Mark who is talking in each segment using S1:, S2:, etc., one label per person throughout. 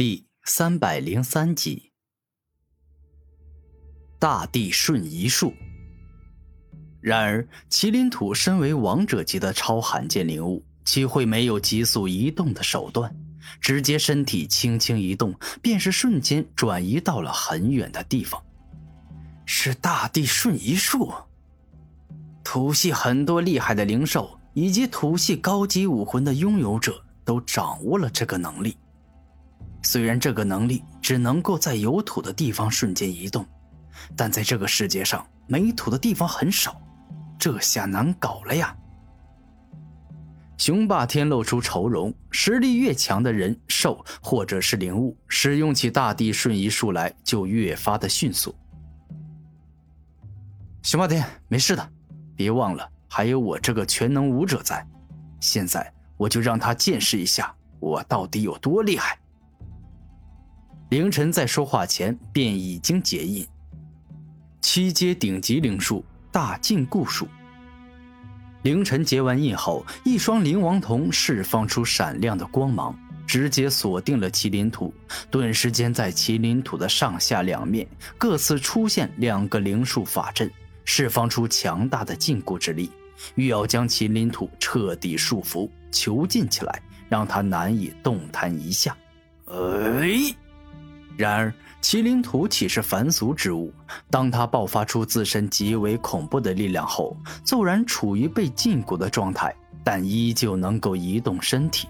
S1: 第三百零三集，大地瞬移术。然而，麒麟土身为王者级的超罕见灵物，岂会没有急速移动的手段？直接身体轻轻一动，便是瞬间转移到了很远的地方。是大地瞬移术。土系很多厉害的灵兽以及土系高级武魂的拥有者都掌握了这个能力。虽然这个能力只能够在有土的地方瞬间移动，但在这个世界上没土的地方很少，这下难搞了呀！雄霸天露出愁容，实力越强的人兽或者是灵物，使用起大地瞬移术来就越发的迅速。雄霸天，没事的，别忘了还有我这个全能武者在，现在我就让他见识一下我到底有多厉害。凌晨在说话前便已经结印。七阶顶级灵术大禁锢术。凌晨结完印后，一双灵王瞳释放出闪亮的光芒，直接锁定了麒麟土。顿时间，在麒麟土的上下两面各自出现两个灵术法阵，释放出强大的禁锢之力，欲要将麒麟土彻底束缚、囚禁起来，让他难以动弹一下。哎！然而，麒麟土岂是凡俗之物？当它爆发出自身极为恐怖的力量后，纵然处于被禁锢的状态，但依旧能够移动身体。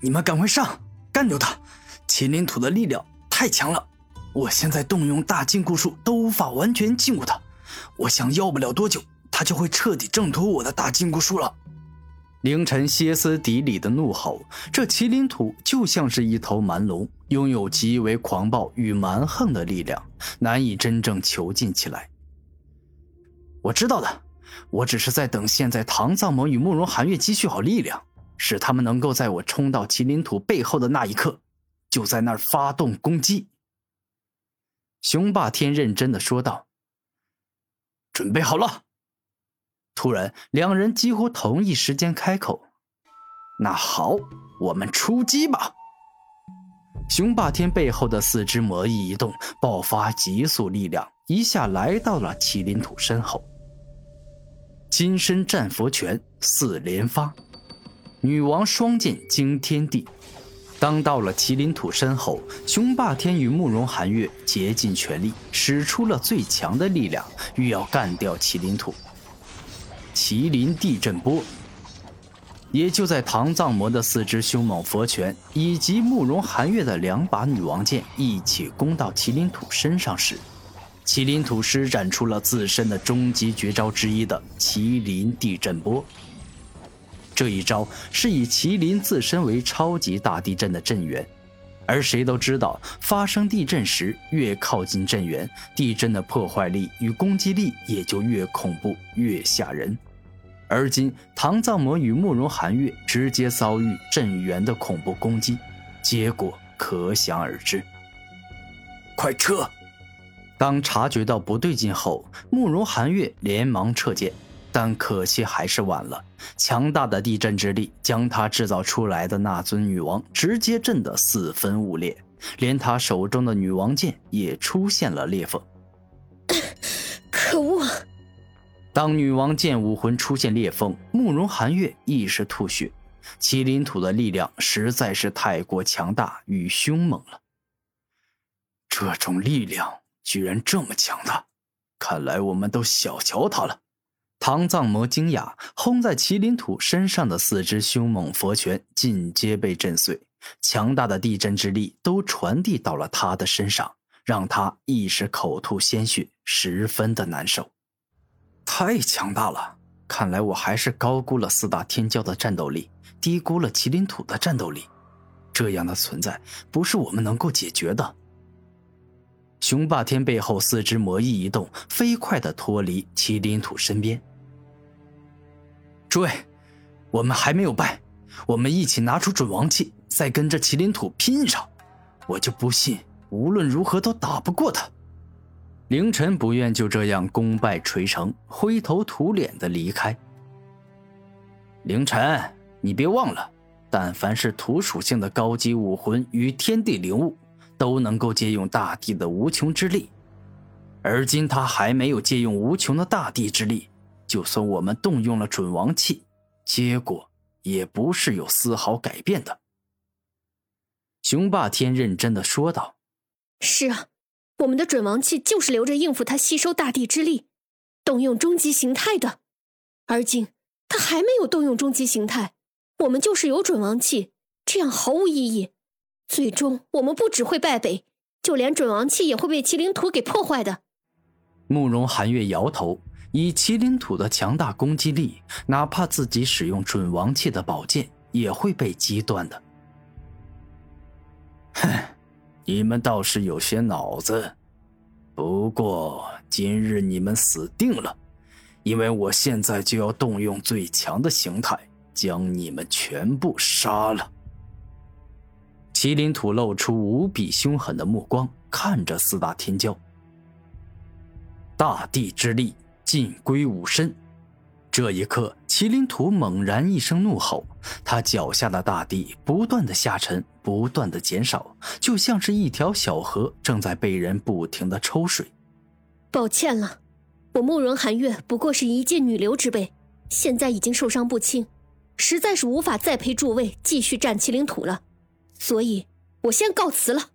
S1: 你们赶快上，干掉他！麒麟土的力量太强了，我现在动用大禁锢术都无法完全禁锢他。我想要不了多久，他就会彻底挣脱我的大禁锢术了。凌晨歇斯底里的怒吼，这麒麟土就像是一头蛮龙，拥有极为狂暴与蛮横的力量，难以真正囚禁起来。我知道的，我只是在等现在唐藏魔与慕容寒月积蓄好力量，使他们能够在我冲到麒麟土背后的那一刻，就在那儿发动攻击。雄霸天认真的说道：“准备好了。”突然，两人几乎同一时间开口：“那好，我们出击吧！”雄霸天背后的四只魔翼一动，爆发急速力量，一下来到了麒麟土身后。金身战佛拳四连发，女王双剑惊天地。当到了麒麟土身后，雄霸天与慕容寒月竭尽全力，使出了最强的力量，欲要干掉麒麟土。麒麟地震波。也就在唐藏魔的四只凶猛佛拳以及慕容寒月的两把女王剑一起攻到麒麟土身上时，麒麟土施展出了自身的终极绝招之一的麒麟地震波。这一招是以麒麟自身为超级大地震的震源，而谁都知道，发生地震时越靠近震源，地震的破坏力与攻击力也就越恐怖、越吓人。而今，唐藏魔与慕容寒月直接遭遇镇元的恐怖攻击，结果可想而知。快撤！当察觉到不对劲后，慕容寒月连忙撤剑，但可惜还是晚了。强大的地震之力将他制造出来的那尊女王直接震得四分五裂，连他手中的女王剑也出现了裂缝。当女王剑武魂出现裂缝，慕容寒月亦是吐血。麒麟土的力量实在是太过强大与凶猛了。这种力量居然这么强大，看来我们都小瞧他了。唐藏魔惊讶，轰在麒麟土身上的四只凶猛佛拳尽皆被震碎，强大的地震之力都传递到了他的身上，让他一时口吐鲜血，十分的难受。太强大了！看来我还是高估了四大天骄的战斗力，低估了麒麟土的战斗力。这样的存在不是我们能够解决的。雄霸天背后四只魔翼一动，飞快的脱离麒麟土身边。诸位，我们还没有败，我们一起拿出准王器，再跟着麒麟土拼上，我就不信无论如何都打不过他。凌晨不愿就这样功败垂成，灰头土脸的离开。凌晨，你别忘了，但凡是土属性的高级武魂与天地灵物，都能够借用大地的无穷之力。而今他还没有借用无穷的大地之力，就算我们动用了准王器，结果也不是有丝毫改变的。雄霸天认真的说道：“
S2: 是啊，我们的准王器就是留着应付他吸收大地之力，动用终极形态的。而今他还没有动用终极形态，我们就是有准王器，这样毫无意义。最终我们不只会败北，就连准王器也会被麒麟土给破坏的。”
S1: 慕容寒月摇头，以麒麟土的强大攻击力，哪怕自己使用准王器的宝剑，也会被击断的。哼，你们倒是有些脑子，不过今日你们死定了，因为我现在就要动用最强的形态，将你们全部杀了。麒麟土露出无比凶狠的目光，看着四大天骄。大地之力尽归吾身。这一刻，麒麟图猛然一声怒吼，他脚下的大地不断的下沉，不断的减少，就像是一条小河正在被人不停的抽水。
S2: 抱歉了，我慕容寒月不过是一介女流之辈，现在已经受伤不轻，实在是无法再陪诸位继续战麒麟土了，所以我先告辞了。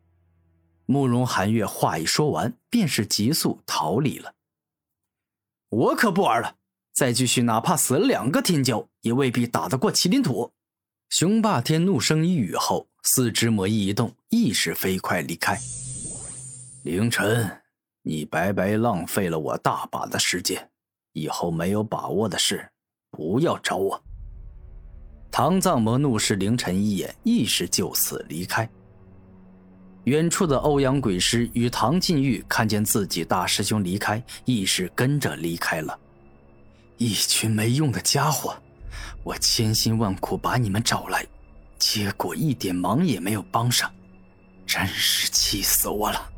S1: 慕容寒月话一说完，便是急速逃离了。我可不玩了，再继续，哪怕死了两个天骄，也未必打得过麒麟土。雄霸天怒声一语后，四肢魔翼一动，意识飞快离开。凌晨，你白白浪费了我大把的时间，以后没有把握的事，不要找我。唐藏魔怒视凌晨一眼，意识就此离开。远处的欧阳鬼师与唐晋玉看见自己大师兄离开，亦是跟着离开了。一群没用的家伙，我千辛万苦把你们找来，结果一点忙也没有帮上，真是气死我了！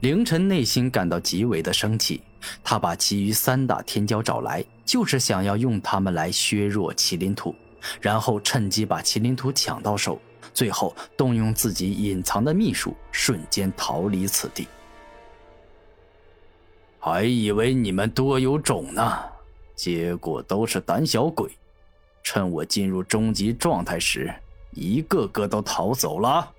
S1: 凌晨内心感到极为的生气，他把其余三大天骄找来，就是想要用他们来削弱麒麟图，然后趁机把麒麟图抢到手。最后动用自己隐藏的秘术，瞬间逃离此地。还以为你们多有种呢，结果都是胆小鬼。趁我进入终极状态时，一个个都逃走了。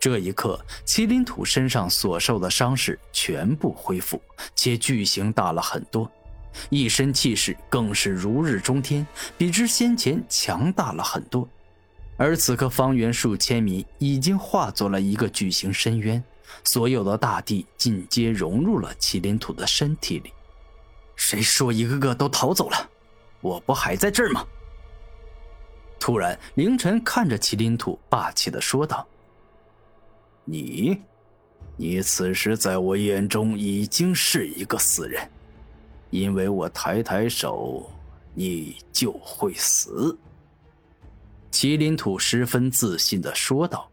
S1: 这一刻，麒麟土身上所受的伤势全部恢复，且巨型大了很多，一身气势更是如日中天，比之先前强大了很多。而此刻，方圆数千米已经化作了一个巨型深渊，所有的大地尽皆融入了麒麟土的身体里。谁说一个个都逃走了？我不还在这儿吗？突然，凌晨看着麒麟土，霸气的说道：“你，你此时在我眼中已经是一个死人，因为我抬抬手，你就会死。”麒麟土十分自信的说道。